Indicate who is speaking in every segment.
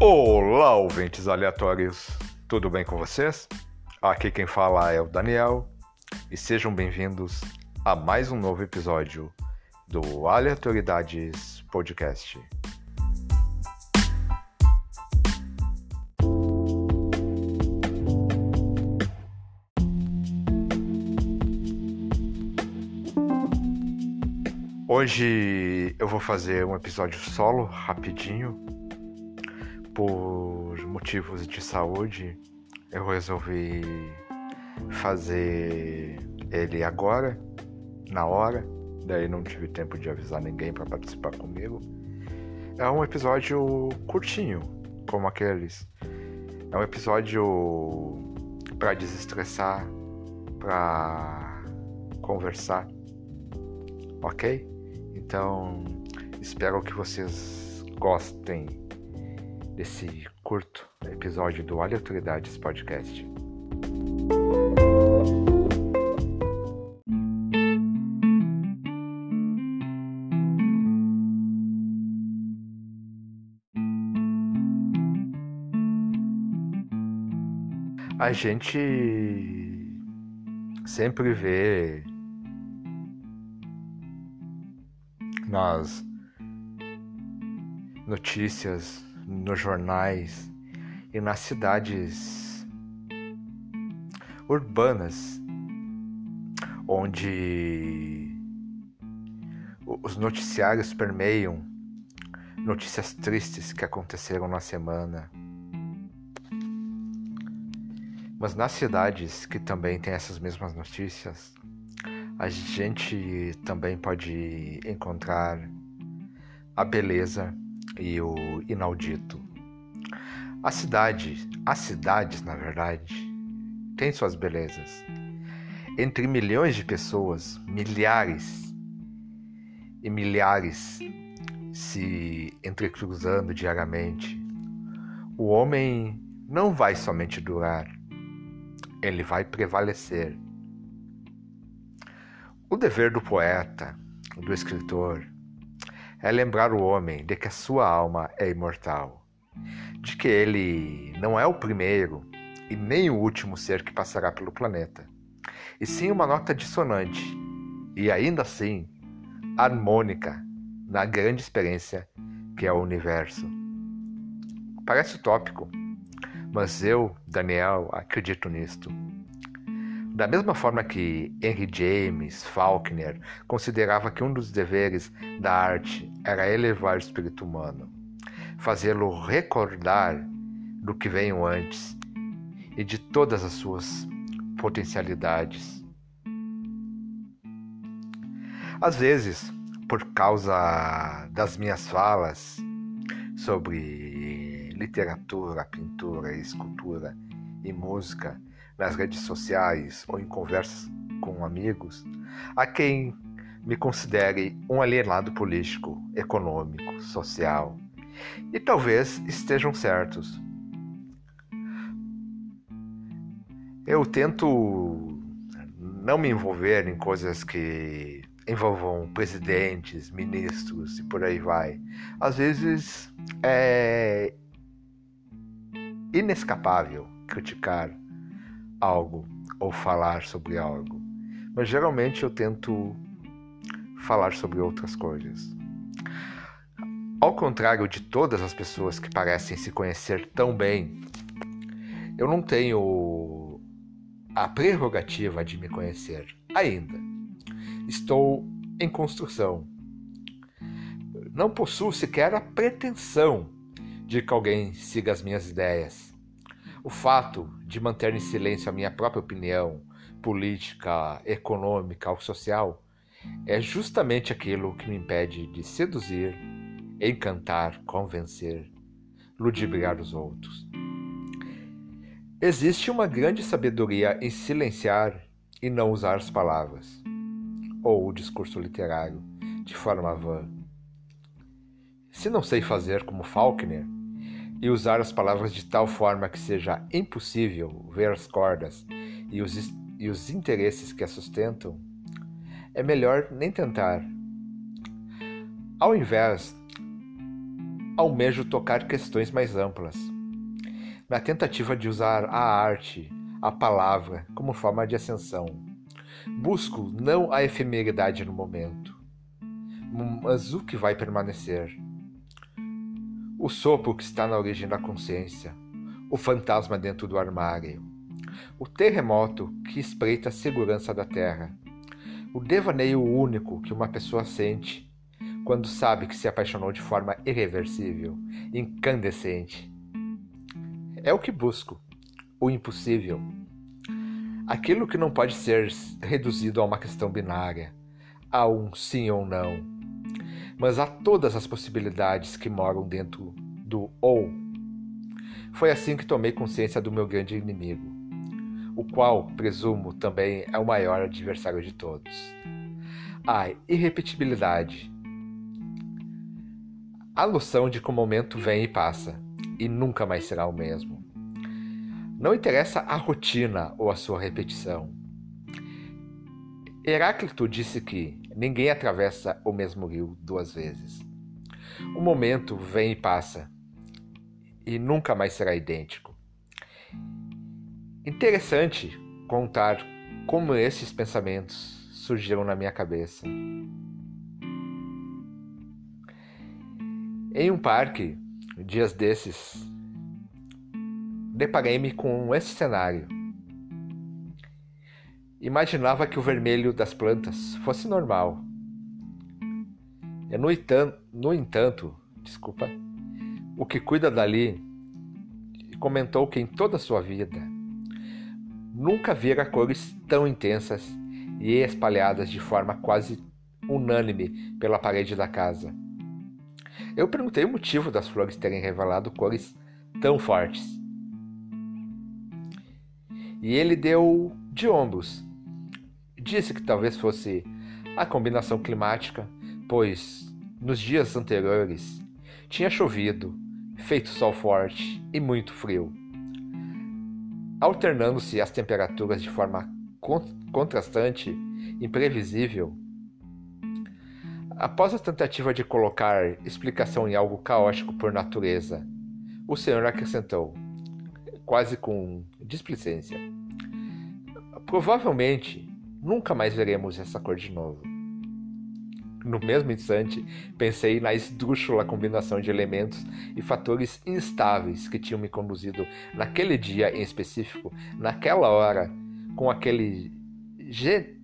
Speaker 1: Olá, ouvintes aleatórios, tudo bem com vocês? Aqui quem fala é o Daniel e sejam bem-vindos a mais um novo episódio do Aleatoridades Podcast. Hoje eu vou fazer um episódio solo rapidinho por motivos de saúde, eu resolvi fazer ele agora, na hora. Daí não tive tempo de avisar ninguém para participar comigo. É um episódio curtinho, como aqueles. É um episódio para desestressar, para conversar. Ok? Então, espero que vocês gostem desse curto episódio do Aleatoridades Podcast. A gente sempre vê nas notícias nos jornais e nas cidades urbanas, onde os noticiários permeiam notícias tristes que aconteceram na semana. Mas nas cidades que também têm essas mesmas notícias, a gente também pode encontrar a beleza e o inaudito. A cidade, as cidades, na verdade, têm suas belezas. Entre milhões de pessoas, milhares e milhares se entrecruzando diariamente, o homem não vai somente durar, ele vai prevalecer. O dever do poeta, do escritor, é lembrar o homem de que a sua alma é imortal, de que ele não é o primeiro e nem o último ser que passará pelo planeta, e sim uma nota dissonante e ainda assim harmônica na grande experiência que é o universo. Parece utópico, mas eu, Daniel, acredito nisto. Da mesma forma que Henry James Faulkner considerava que um dos deveres da arte era elevar o espírito humano, fazê-lo recordar do que veio antes e de todas as suas potencialidades. Às vezes, por causa das minhas falas sobre literatura, pintura, escultura e música, nas redes sociais ou em conversas com amigos, a quem me considere um alienado político, econômico, social. E talvez estejam certos. Eu tento não me envolver em coisas que envolvam presidentes, ministros e por aí vai. Às vezes é inescapável criticar algo ou falar sobre algo, mas geralmente eu tento falar sobre outras coisas. Ao contrário de todas as pessoas que parecem se conhecer tão bem, eu não tenho a prerrogativa de me conhecer ainda. Estou em construção. Não possuo sequer a pretensão de que alguém siga as minhas ideias. O fato de manter em silêncio a minha própria opinião política, econômica ou social é justamente aquilo que me impede de seduzir, encantar, convencer, ludibriar os outros. Existe uma grande sabedoria em silenciar e não usar as palavras, ou o discurso literário, de forma vã. Se não sei fazer como Faulkner, e usar as palavras de tal forma que seja impossível ver as cordas e os, e os interesses que as sustentam, é melhor nem tentar. Ao invés almejo tocar questões mais amplas, na tentativa de usar a arte, a palavra, como forma de ascensão. Busco não a efemeridade no momento, mas o que vai permanecer. O sopro que está na origem da consciência, o fantasma dentro do armário, o terremoto que espreita a segurança da terra, o devaneio único que uma pessoa sente quando sabe que se apaixonou de forma irreversível, incandescente. É o que busco, o impossível. Aquilo que não pode ser reduzido a uma questão binária, a um sim ou não, mas a todas as possibilidades que moram dentro do ou. Foi assim que tomei consciência do meu grande inimigo, o qual, presumo, também é o maior adversário de todos. A irrepetibilidade a noção de que o momento vem e passa, e nunca mais será o mesmo. Não interessa a rotina ou a sua repetição. Heráclito disse que ninguém atravessa o mesmo rio duas vezes. O momento vem e passa, e nunca mais será idêntico. Interessante contar como esses pensamentos surgiram na minha cabeça. Em um parque, dias desses, deparei-me com esse cenário. Imaginava que o vermelho das plantas fosse normal. E no, entanto, no entanto, desculpa, o que cuida dali comentou que em toda a sua vida nunca vira cores tão intensas e espalhadas de forma quase unânime pela parede da casa. Eu perguntei o motivo das flores terem revelado cores tão fortes. E ele deu de ombros. Disse que talvez fosse a combinação climática, pois nos dias anteriores tinha chovido, feito sol forte e muito frio, alternando-se as temperaturas de forma contrastante, imprevisível Após a tentativa de colocar explicação em algo caótico por natureza, o Senhor acrescentou, quase com displicência: Provavelmente nunca mais veremos essa cor de novo. No mesmo instante, pensei na esdrúxula combinação de elementos e fatores instáveis que tinham me conduzido naquele dia em específico, naquela hora, com aquele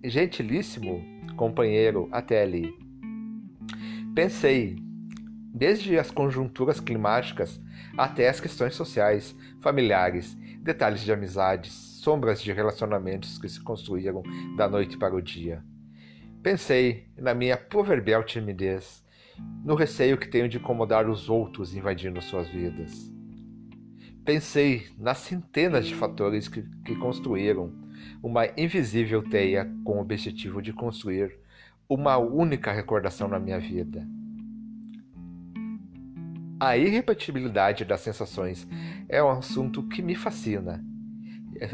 Speaker 1: gentilíssimo companheiro até ali. Pensei, desde as conjunturas climáticas até as questões sociais, familiares, detalhes de amizades, sombras de relacionamentos que se construíram da noite para o dia. Pensei na minha proverbial timidez, no receio que tenho de incomodar os outros invadindo suas vidas. Pensei nas centenas de fatores que, que construíram uma invisível teia com o objetivo de construir uma única recordação na minha vida. A irrepetibilidade das sensações é um assunto que me fascina.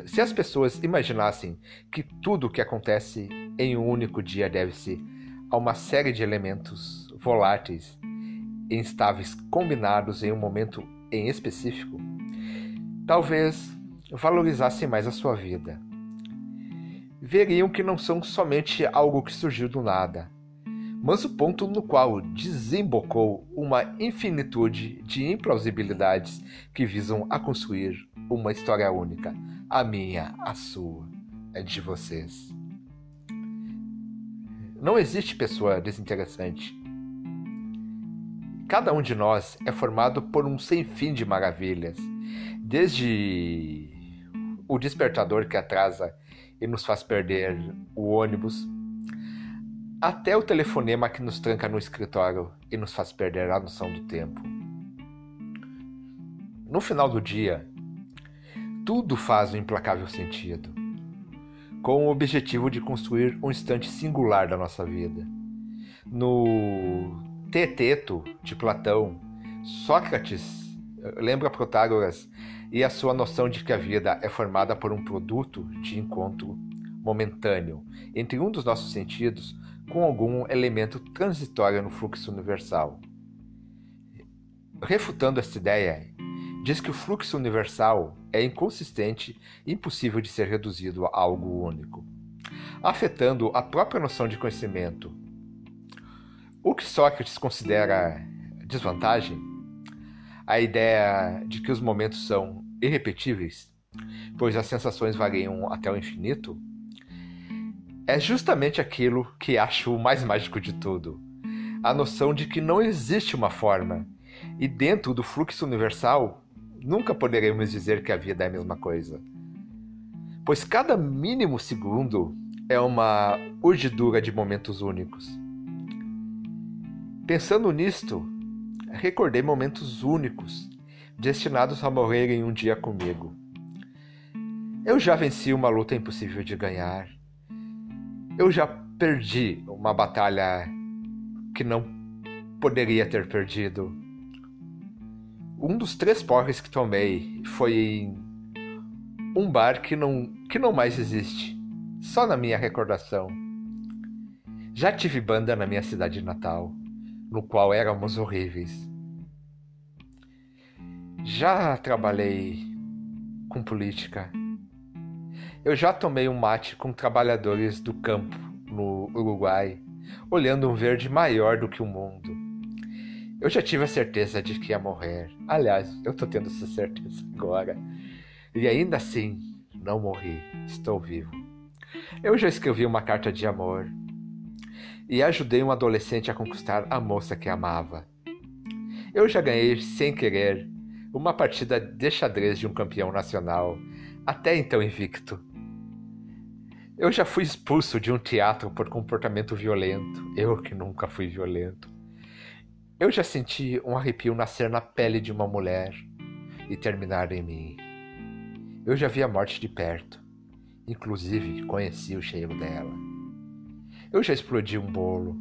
Speaker 1: Se as pessoas imaginassem que tudo o que acontece em um único dia deve-se a uma série de elementos voláteis e instáveis combinados em um momento em específico, talvez valorizassem mais a sua vida. Veriam que não são somente algo que surgiu do nada, mas o ponto no qual desembocou uma infinitude de implausibilidades que visam a construir uma história única, a minha, a sua, a de vocês. Não existe pessoa desinteressante. Cada um de nós é formado por um sem fim de maravilhas, desde o despertador que atrasa e nos faz perder o ônibus, até o telefonema que nos tranca no escritório e nos faz perder a noção do tempo. No final do dia, tudo faz um implacável sentido, com o objetivo de construir um instante singular da nossa vida. No Teteto de Platão, Sócrates lembra Protágoras e a sua noção de que a vida é formada por um produto de encontro momentâneo entre um dos nossos sentidos com algum elemento transitório no fluxo universal. refutando esta ideia, diz que o fluxo universal é inconsistente e impossível de ser reduzido a algo único, afetando a própria noção de conhecimento. O que Sócrates considera desvantagem, a ideia de que os momentos são irrepetíveis, pois as sensações variam até o infinito, é justamente aquilo que acho o mais mágico de tudo. A noção de que não existe uma forma, e dentro do fluxo universal, nunca poderemos dizer que a vida é a mesma coisa. Pois cada mínimo segundo é uma urdidura de momentos únicos. Pensando nisto, recordei momentos únicos, destinados a morrerem um dia comigo. Eu já venci uma luta impossível de ganhar. Eu já perdi uma batalha que não poderia ter perdido. Um dos três porres que tomei foi em um bar que não, que não mais existe, só na minha recordação. Já tive banda na minha cidade natal no qual éramos horríveis. Já trabalhei com política. Eu já tomei um mate com trabalhadores do campo no Uruguai, olhando um verde maior do que o mundo. Eu já tive a certeza de que ia morrer. Aliás, eu tô tendo essa certeza agora. E ainda assim, não morri. Estou vivo. Eu já escrevi uma carta de amor e ajudei um adolescente a conquistar a moça que amava. Eu já ganhei, sem querer, uma partida de xadrez de um campeão nacional, até então invicto. Eu já fui expulso de um teatro por comportamento violento, eu que nunca fui violento. Eu já senti um arrepio nascer na pele de uma mulher e terminar em mim. Eu já vi a morte de perto, inclusive conheci o cheiro dela. Eu já explodi um bolo.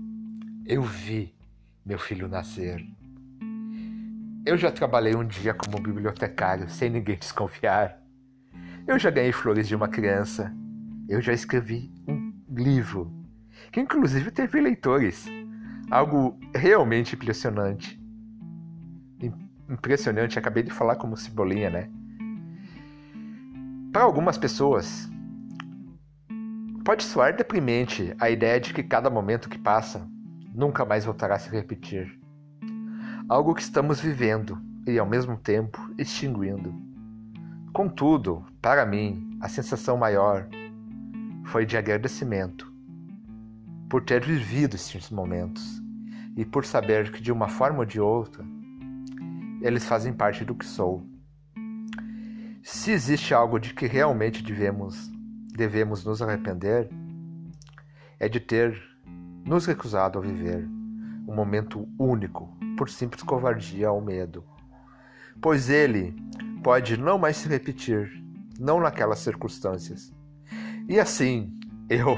Speaker 1: Eu vi meu filho nascer. Eu já trabalhei um dia como bibliotecário sem ninguém desconfiar. Eu já ganhei flores de uma criança. Eu já escrevi um livro, que inclusive teve leitores. Algo realmente impressionante. Impressionante, acabei de falar como cebolinha, né? Para algumas pessoas, Pode soar deprimente a ideia de que cada momento que passa nunca mais voltará a se repetir. Algo que estamos vivendo e, ao mesmo tempo, extinguindo. Contudo, para mim, a sensação maior foi de agradecimento por ter vivido esses momentos e por saber que, de uma forma ou de outra, eles fazem parte do que sou. Se existe algo de que realmente devemos devemos nos arrepender é de ter nos recusado a viver um momento único por simples covardia ou medo, pois ele pode não mais se repetir, não naquelas circunstâncias. E assim, eu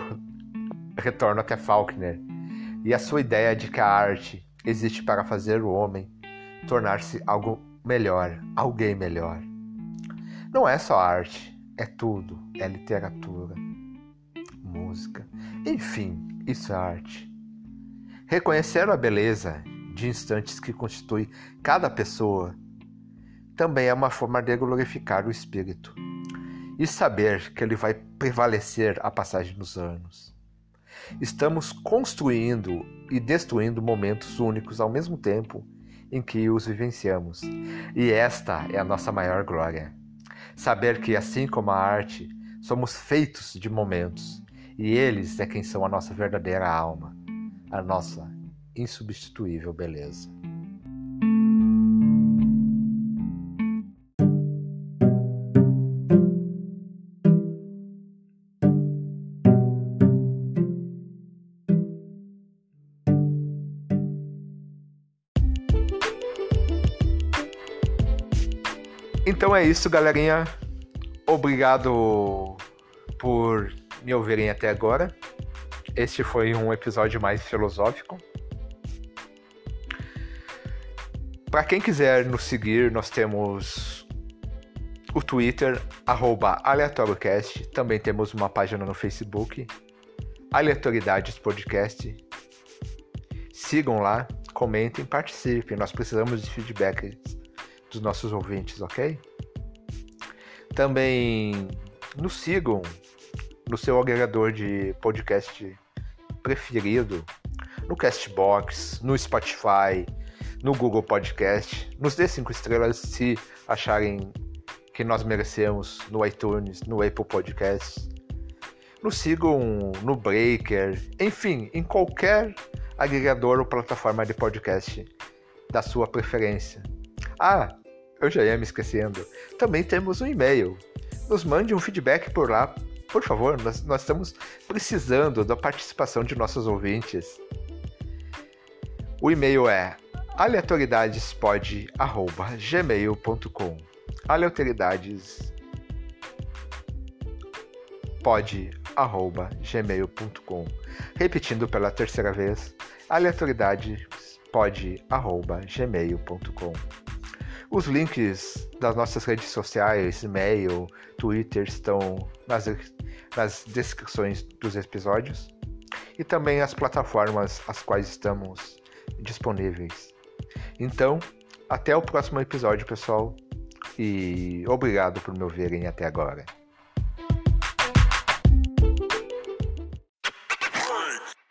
Speaker 1: retorno até Faulkner e a sua ideia de que a arte existe para fazer o homem tornar-se algo melhor, alguém melhor. Não é só arte, é tudo, é literatura, música, enfim, isso é arte. Reconhecer a beleza de instantes que constitui cada pessoa também é uma forma de glorificar o espírito e saber que ele vai prevalecer a passagem dos anos. Estamos construindo e destruindo momentos únicos ao mesmo tempo em que os vivenciamos, e esta é a nossa maior glória. Saber que, assim como a arte, somos feitos de momentos e eles é quem são a nossa verdadeira alma, a nossa insubstituível beleza. Então é isso, galerinha. Obrigado por me ouvirem até agora. Este foi um episódio mais filosófico. Para quem quiser nos seguir, nós temos o Twitter, aleatóriocast. Também temos uma página no Facebook, Aleatoriedades Podcast. Sigam lá, comentem, participem. Nós precisamos de feedback dos nossos ouvintes, ok? Também nos sigam no seu agregador de podcast preferido, no Castbox, no Spotify, no Google Podcast. Nos dê cinco estrelas se acharem que nós merecemos no iTunes, no Apple Podcasts. Nos sigam no Breaker, enfim, em qualquer agregador ou plataforma de podcast da sua preferência. Ah, eu já ia me esquecendo. Também temos um e-mail. Nos mande um feedback por lá, por favor. Nós, nós estamos precisando da participação de nossos ouvintes. O e-mail é aleatoridadespod@gmail.com. aleatoridadespod@gmail.com. Repetindo pela terceira vez, aleatoridadespod@gmail.com. Os links das nossas redes sociais, e-mail, Twitter estão nas, nas descrições dos episódios e também as plataformas as quais estamos disponíveis. Então, até o próximo episódio, pessoal, e obrigado por me ouvirem até agora.